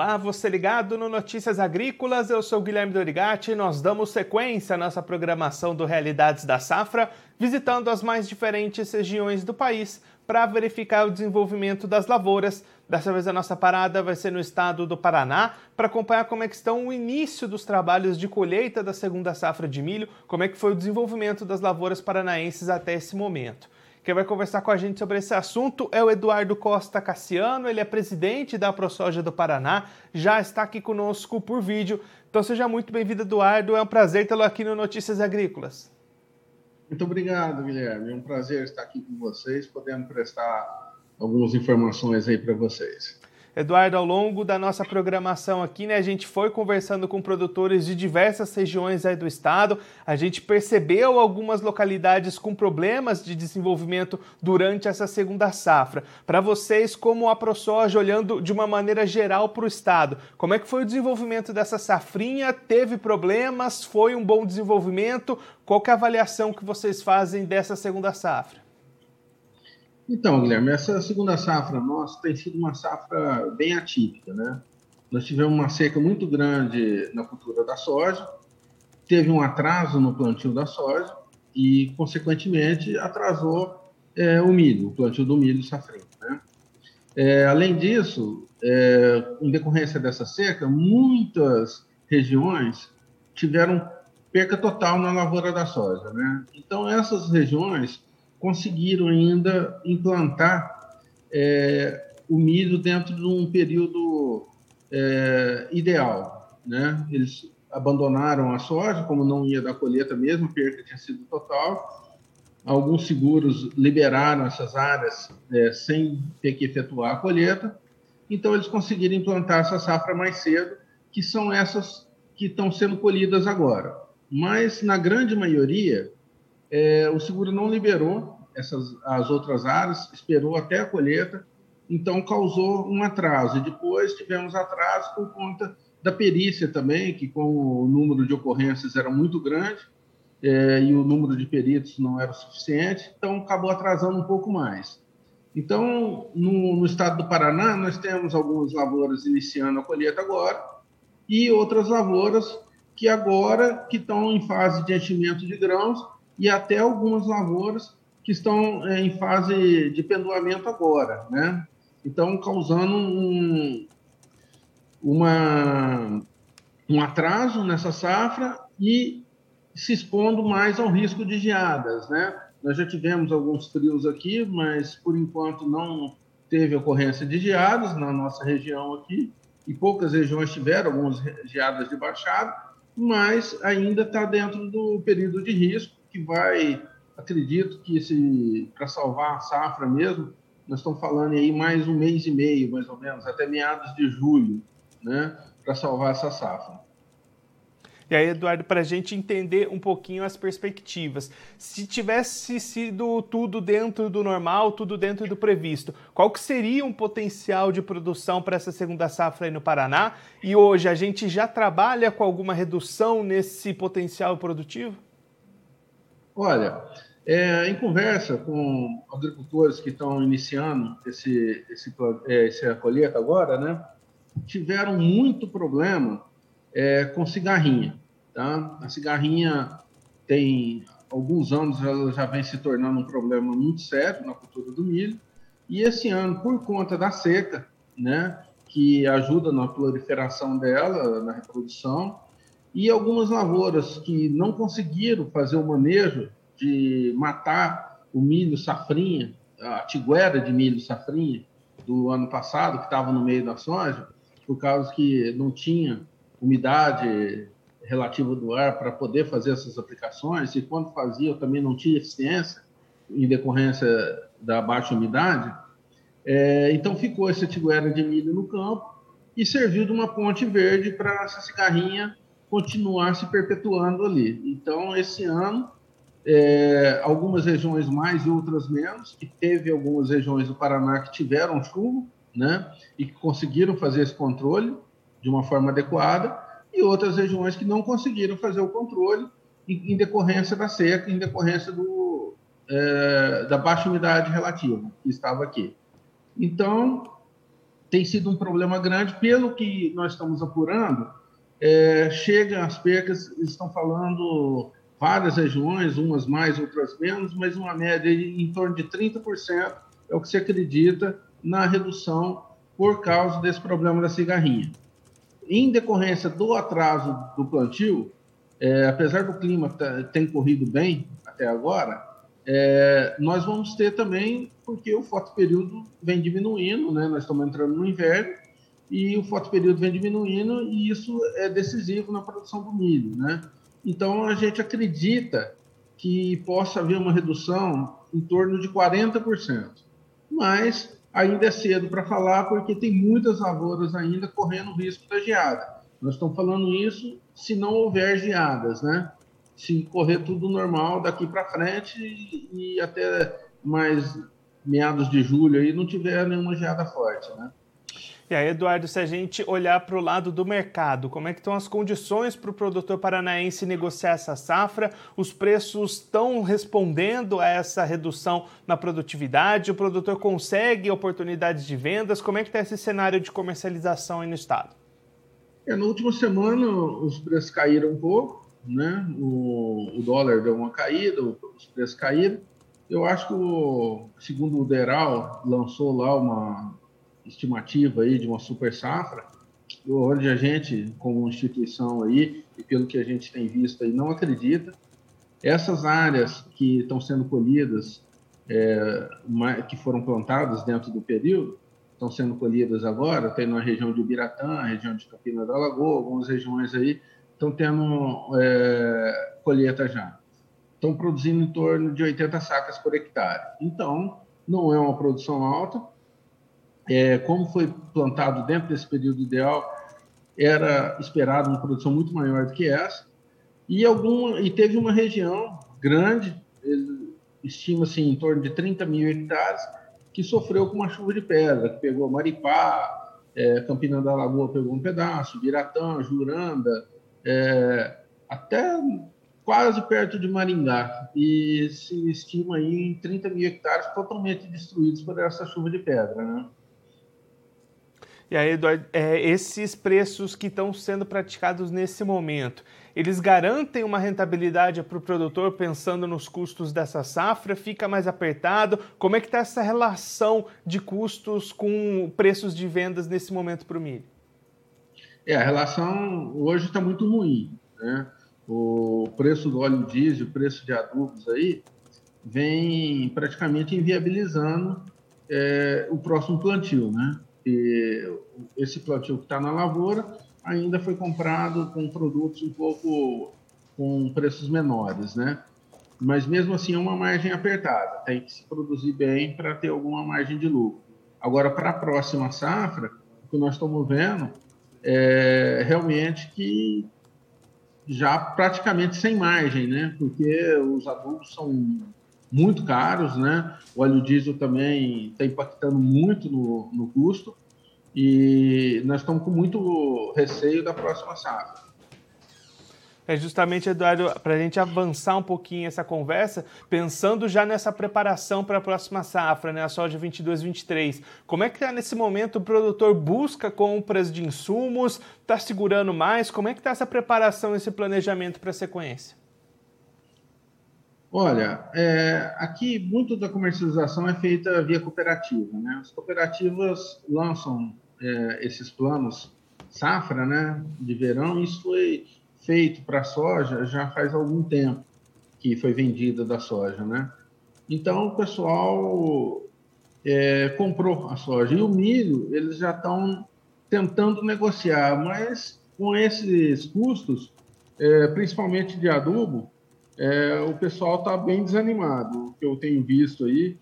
Olá, você ligado no Notícias Agrícolas, eu sou Guilherme Dorigati e nós damos sequência à nossa programação do Realidades da Safra, visitando as mais diferentes regiões do país para verificar o desenvolvimento das lavouras. Dessa vez a nossa parada vai ser no estado do Paraná para acompanhar como é que estão o início dos trabalhos de colheita da segunda safra de milho, como é que foi o desenvolvimento das lavouras paranaenses até esse momento. Quem vai conversar com a gente sobre esse assunto é o Eduardo Costa Cassiano, ele é presidente da ProSoja do Paraná, já está aqui conosco por vídeo. Então seja muito bem-vindo, Eduardo, é um prazer tê-lo aqui no Notícias Agrícolas. Muito obrigado, Guilherme. É um prazer estar aqui com vocês, podendo prestar algumas informações aí para vocês. Eduardo, ao longo da nossa programação aqui, né, a gente foi conversando com produtores de diversas regiões do estado. A gente percebeu algumas localidades com problemas de desenvolvimento durante essa segunda safra. Para vocês, como a ProSoja, olhando de uma maneira geral para o estado, como é que foi o desenvolvimento dessa safrinha? Teve problemas? Foi um bom desenvolvimento? Qual é a avaliação que vocês fazem dessa segunda safra? Então, Guilherme, essa segunda safra nossa tem sido uma safra bem atípica, né? Nós tivemos uma seca muito grande na cultura da soja, teve um atraso no plantio da soja e, consequentemente, atrasou é, o milho, o plantio do milho safrinho, né? É, além disso, é, em decorrência dessa seca, muitas regiões tiveram perca total na lavoura da soja, né? Então, essas regiões conseguiram ainda implantar é, o milho dentro de um período é, ideal. Né? Eles abandonaram a soja, como não ia da colheita mesmo, a perca tinha sido total. Alguns seguros liberaram essas áreas é, sem ter que efetuar a colheita. Então, eles conseguiram implantar essa safra mais cedo, que são essas que estão sendo colhidas agora. Mas, na grande maioria, é, o seguro não liberou essas, as outras áreas, esperou até a colheita, então causou um atraso. E depois tivemos atraso por conta da perícia também, que com o número de ocorrências era muito grande é, e o número de peritos não era suficiente, então acabou atrasando um pouco mais. Então, no, no estado do Paraná, nós temos algumas lavouras iniciando a colheita agora e outras lavouras que agora que estão em fase de enchimento de grãos e até algumas lavouras que estão é, em fase de pendoamento agora, né? Então, causando um, uma, um atraso nessa safra e se expondo mais ao risco de geadas, né? Nós já tivemos alguns frios aqui, mas por enquanto não teve ocorrência de geadas na nossa região aqui, e poucas regiões tiveram algumas geadas de baixada, mas ainda está dentro do período de risco que vai, acredito que para salvar a safra mesmo, nós estamos falando aí mais um mês e meio, mais ou menos, até meados de julho, né, para salvar essa safra. E aí, Eduardo, para a gente entender um pouquinho as perspectivas, se tivesse sido tudo dentro do normal, tudo dentro do previsto, qual que seria um potencial de produção para essa segunda safra aí no Paraná? E hoje a gente já trabalha com alguma redução nesse potencial produtivo? Olha, é, em conversa com agricultores que estão iniciando esse, esse, é, essa colheita agora, né, tiveram muito problema é, com cigarrinha. Tá? A cigarrinha tem alguns anos, ela já vem se tornando um problema muito sério na cultura do milho. E esse ano, por conta da seca, né, que ajuda na proliferação dela, na reprodução, e algumas lavouras que não conseguiram fazer o manejo de matar o milho safrinha, a tiguera de milho safrinha do ano passado, que estava no meio da soja, por causa que não tinha umidade relativa do ar para poder fazer essas aplicações, e quando fazia também não tinha eficiência em decorrência da baixa umidade. É, então ficou essa tiguera de milho no campo e serviu de uma ponte verde para essa cigarrinha continuar se perpetuando ali. Então, esse ano, é, algumas regiões mais e outras menos, e teve algumas regiões do Paraná que tiveram chuva, né, e que conseguiram fazer esse controle de uma forma adequada, e outras regiões que não conseguiram fazer o controle em, em decorrência da seca, em decorrência do, é, da baixa umidade relativa que estava aqui. Então, tem sido um problema grande. Pelo que nós estamos apurando, é, as percas, estão falando várias regiões, umas mais, outras menos, mas uma média em torno de 30% é o que se acredita na redução por causa desse problema da cigarrinha. Em decorrência do atraso do plantio, é, apesar do clima ter corrido bem até agora, é, nós vamos ter também, porque o fotoperíodo vem diminuindo, né? nós estamos entrando no inverno, e o fotoperíodo vem diminuindo, e isso é decisivo na produção do milho. Né? Então, a gente acredita que possa haver uma redução em torno de 40%. Mas ainda é cedo para falar, porque tem muitas lavouras ainda correndo risco da geada. Nós estamos falando isso se não houver geadas, né? Se correr tudo normal daqui para frente e até mais meados de julho aí não tiver nenhuma geada forte, né? E aí, Eduardo, se a gente olhar para o lado do mercado, como é que estão as condições para o produtor paranaense negociar essa safra? Os preços estão respondendo a essa redução na produtividade? O produtor consegue oportunidades de vendas? Como é que está esse cenário de comercialização aí no estado? É, na última semana os preços caíram um pouco, né? O, o dólar deu uma caída, os preços caíram. Eu acho que, o, segundo o Deral, lançou lá uma estimativa aí de uma super safra, onde a gente, como instituição aí, e pelo que a gente tem visto aí, não acredita. Essas áreas que estão sendo colhidas, é, que foram plantadas dentro do período, estão sendo colhidas agora, tem na região de Ubiratã, região de Campina da Lagoa, algumas regiões aí estão tendo é, colheita já. Estão produzindo em torno de 80 sacas por hectare. Então, não é uma produção alta, é, como foi plantado dentro desse período ideal, era esperado uma produção muito maior do que essa. E, alguma, e teve uma região grande, estima-se em torno de 30 mil hectares, que sofreu com uma chuva de pedra, que pegou Maripá, é, Campina da Lagoa pegou um pedaço, Biratã, Juranda, é, até quase perto de Maringá. E se estima aí em 30 mil hectares totalmente destruídos por essa chuva de pedra. Né? E aí, Eduardo, é, esses preços que estão sendo praticados nesse momento, eles garantem uma rentabilidade para o produtor pensando nos custos dessa safra? Fica mais apertado? Como é que está essa relação de custos com preços de vendas nesse momento para o milho? É, a relação hoje está muito ruim. Né? O preço do óleo diesel, o preço de adubos aí, vem praticamente inviabilizando é, o próximo plantio, né? Que esse plantio que está na lavoura ainda foi comprado com produtos um pouco com preços menores, né? Mas mesmo assim é uma margem apertada, tem que se produzir bem para ter alguma margem de lucro. Agora, para a próxima safra, o que nós estamos vendo é realmente que já praticamente sem margem, né? Porque os adubos são muito caros, né? O óleo diesel também está impactando muito no, no custo e nós estamos com muito receio da próxima safra. É justamente, Eduardo, para a gente avançar um pouquinho essa conversa, pensando já nessa preparação para a próxima safra, né, a soja 22-23. Como é que está nesse momento o produtor busca compras de insumos, está segurando mais? Como é que está essa preparação, esse planejamento para a sequência? Olha, é, aqui muito da comercialização é feita via cooperativa. Né? As cooperativas lançam é, esses planos safra né, de verão. Isso foi feito para a soja já faz algum tempo que foi vendida da soja. Né? Então, o pessoal é, comprou a soja. E o milho, eles já estão tentando negociar, mas com esses custos, é, principalmente de adubo, é, o pessoal está bem desanimado. O que eu tenho visto aí,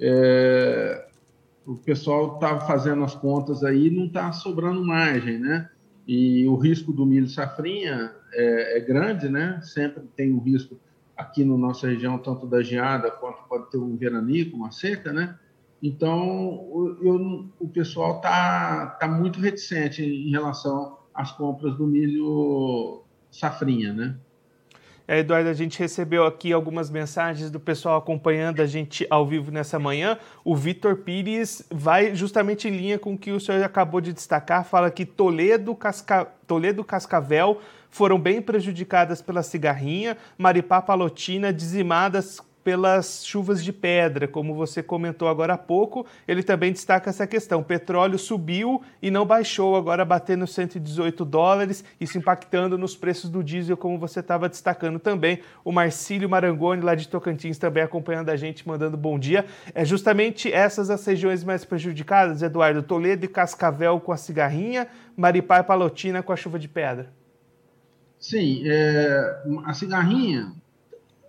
é, o pessoal está fazendo as contas aí não está sobrando margem, né? E o risco do milho safrinha é, é, grande, né? Sempre tem o um risco aqui na nossa região, tanto da geada quanto pode ter um veranico, uma seca, né? Então, eu, o pessoal está tá muito reticente em relação às compras do milho safrinha, né? É, Eduardo, a gente recebeu aqui algumas mensagens do pessoal acompanhando a gente ao vivo nessa manhã. O Vitor Pires vai justamente em linha com o que o senhor acabou de destacar, fala que Toledo, Casca... Toledo Cascavel foram bem prejudicadas pela cigarrinha, Maripá Palotina dizimadas pelas chuvas de pedra, como você comentou agora há pouco. Ele também destaca essa questão: o petróleo subiu e não baixou, agora batendo 118 dólares, isso impactando nos preços do diesel, como você estava destacando também. O Marcílio Marangoni, lá de Tocantins, também acompanhando a gente, mandando bom dia. É justamente essas as regiões mais prejudicadas, Eduardo: Toledo e Cascavel com a cigarrinha, Maripá e Palotina com a chuva de pedra. Sim, é, a cigarrinha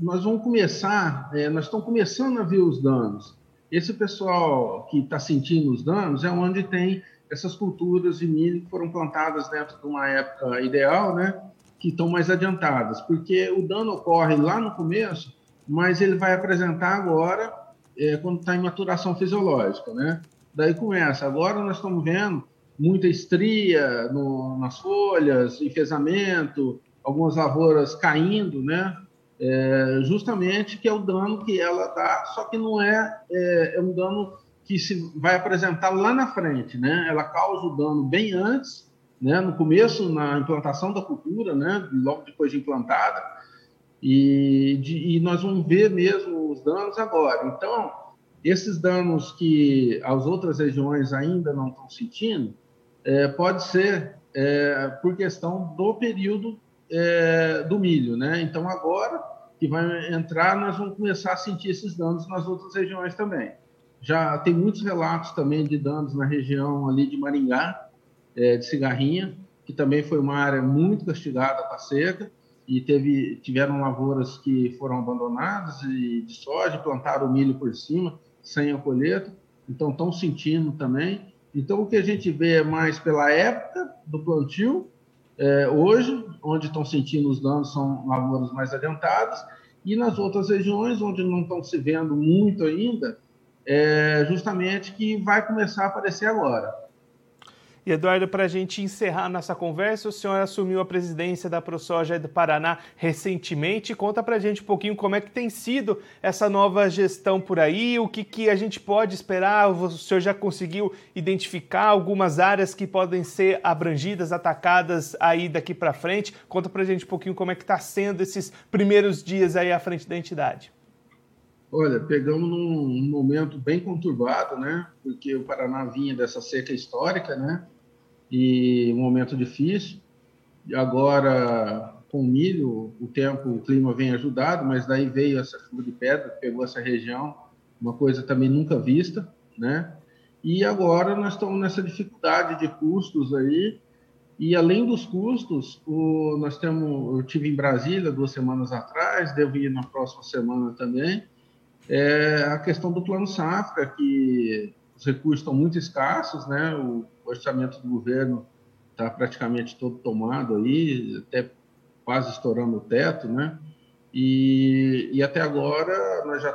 nós vamos começar, é, nós estamos começando a ver os danos. Esse pessoal que está sentindo os danos é onde tem essas culturas de milho que foram plantadas dentro de uma época ideal, né? Que estão mais adiantadas, porque o dano ocorre lá no começo, mas ele vai apresentar agora é, quando está em maturação fisiológica, né? Daí começa. Agora nós estamos vendo muita estria no, nas folhas, enfesamento, algumas lavouras caindo, né? É, justamente que é o dano que ela dá, só que não é, é, é, um dano que se vai apresentar lá na frente, né? Ela causa o dano bem antes, né? No começo, na implantação da cultura, né? Logo depois de implantada, e, de, e nós vamos ver mesmo os danos agora. Então, esses danos que as outras regiões ainda não estão sentindo, é, pode ser é, por questão do período é, do milho, né? Então agora que vai entrar, nós vamos começar a sentir esses danos nas outras regiões também. Já tem muitos relatos também de danos na região ali de Maringá, é, de Cigarrinha, que também foi uma área muito castigada com a seca e teve, tiveram lavouras que foram abandonadas e de soja, plantaram milho por cima, sem a colheita, então estão sentindo também. Então o que a gente vê é mais pela época do plantio é, hoje, onde estão sentindo os danos são lavouras mais adiantadas, e nas outras regiões, onde não estão se vendo muito ainda, é justamente que vai começar a aparecer agora. Eduardo, para a gente encerrar nossa conversa, o senhor assumiu a presidência da ProSoja do Paraná recentemente. Conta para a gente um pouquinho como é que tem sido essa nova gestão por aí, o que, que a gente pode esperar. O senhor já conseguiu identificar algumas áreas que podem ser abrangidas, atacadas aí daqui para frente. Conta para a gente um pouquinho como é que está sendo esses primeiros dias aí à frente da entidade. Olha, pegamos num momento bem conturbado, né? Porque o Paraná vinha dessa seca histórica, né? E um momento difícil. E agora, com milho, o tempo, o clima vem ajudado, mas daí veio essa chuva de pedra, pegou essa região, uma coisa também nunca vista, né? E agora nós estamos nessa dificuldade de custos aí. E além dos custos, o, nós temos, eu tive em Brasília duas semanas atrás, devo ir na próxima semana também. É a questão do plano safra, que os recursos estão muito escassos, né? O orçamento do governo está praticamente todo tomado aí, até quase estourando o teto, né? E, e até agora nós já,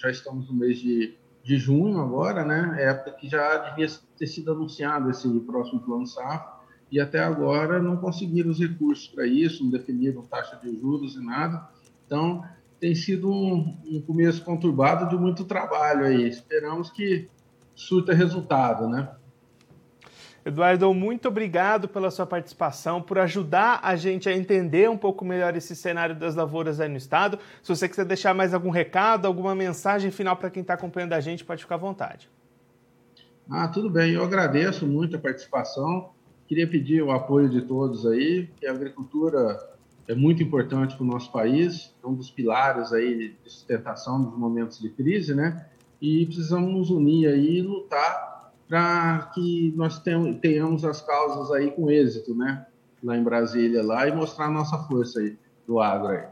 já estamos no mês de, de junho agora, né? É época que já devia ter sido anunciado esse próximo plano safra e até agora não conseguiram os recursos para isso, não definiram taxa de juros e nada. Então tem sido um, um começo conturbado de muito trabalho aí. Esperamos que surta resultado, né? Eduardo, muito obrigado pela sua participação, por ajudar a gente a entender um pouco melhor esse cenário das lavouras aí no estado. Se você quiser deixar mais algum recado, alguma mensagem final para quem está acompanhando a gente, pode ficar à vontade. Ah, tudo bem. Eu agradeço muito a participação. Queria pedir o apoio de todos aí, que a agricultura é muito importante para o nosso país, é um dos pilares aí de sustentação nos momentos de crise, né? E precisamos nos unir aí e lutar para que nós tenhamos as causas aí com êxito, né? Lá em Brasília, lá e mostrar a nossa força aí do agro aí.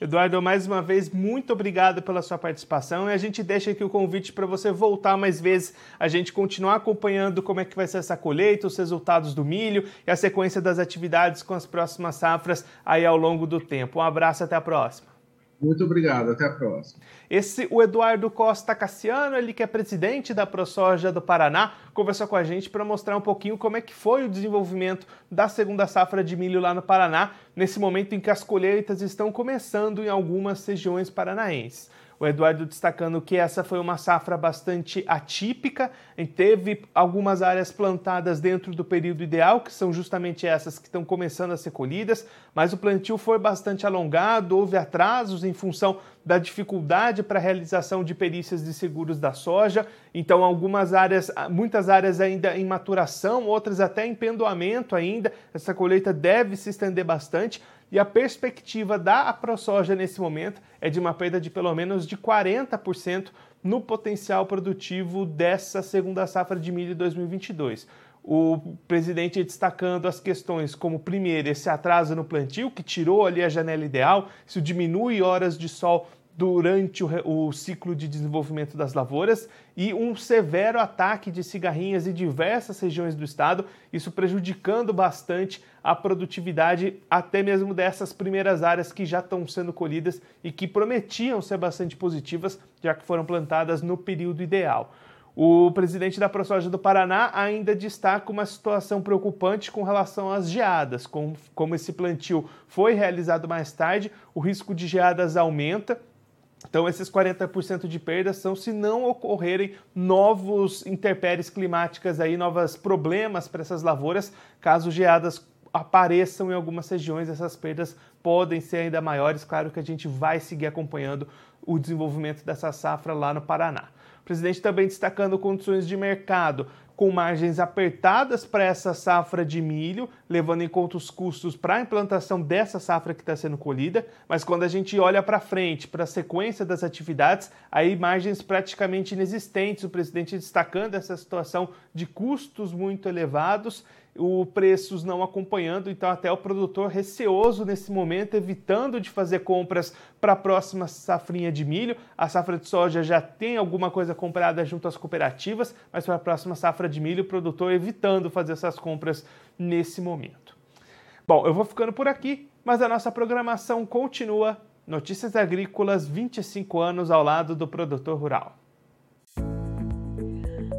Eduardo, mais uma vez, muito obrigado pela sua participação e a gente deixa aqui o convite para você voltar mais vezes, a gente continuar acompanhando como é que vai ser essa colheita, os resultados do milho e a sequência das atividades com as próximas safras aí ao longo do tempo. Um abraço, até a próxima. Muito obrigado, até a próxima. Esse, o Eduardo Costa Cassiano, ele que é presidente da ProSoja do Paraná, conversou com a gente para mostrar um pouquinho como é que foi o desenvolvimento da segunda safra de milho lá no Paraná, nesse momento em que as colheitas estão começando em algumas regiões paranaenses. O Eduardo destacando que essa foi uma safra bastante atípica, e teve algumas áreas plantadas dentro do período ideal, que são justamente essas que estão começando a ser colhidas, mas o plantio foi bastante alongado, houve atrasos em função da dificuldade para a realização de perícias de seguros da soja. Então, algumas áreas, muitas áreas ainda em maturação, outras até em pendoamento ainda. Essa colheita deve se estender bastante e a perspectiva da ProSoja nesse momento é de uma perda de pelo menos de 40% no potencial produtivo dessa segunda safra de milho 2022. O presidente destacando as questões como, primeiro, esse atraso no plantio, que tirou ali a janela ideal, isso diminui horas de sol durante o, o, ciclo de desenvolvimento das lavouras e um severo ataque de cigarrinhas em diversas regiões do estado, isso prejudicando bastante a produtividade até mesmo dessas primeiras áreas que já estão sendo colhidas e que prometiam ser bastante positivas, já que foram plantadas no período ideal. O presidente da ProSoja do Paraná ainda destaca uma situação preocupante com relação às geadas. Com, como esse plantio foi realizado mais tarde, o risco de geadas aumenta então, esses 40% de perdas são se não ocorrerem novos intempéries climáticas aí, novos problemas para essas lavouras, caso geadas apareçam em algumas regiões, essas perdas podem ser ainda maiores. Claro que a gente vai seguir acompanhando o desenvolvimento dessa safra lá no Paraná. O presidente também destacando condições de mercado com margens apertadas para essa safra de milho, levando em conta os custos para a implantação dessa safra que está sendo colhida, mas quando a gente olha para frente, para a sequência das atividades, aí margens praticamente inexistentes, o presidente destacando essa situação de custos muito elevados o preços não acompanhando, então até o produtor receoso nesse momento, evitando de fazer compras para a próxima safrinha de milho. A safra de soja já tem alguma coisa comprada junto às cooperativas, mas para a próxima safra de milho, o produtor evitando fazer essas compras nesse momento. Bom, eu vou ficando por aqui, mas a nossa programação continua. Notícias Agrícolas 25 anos ao lado do produtor rural.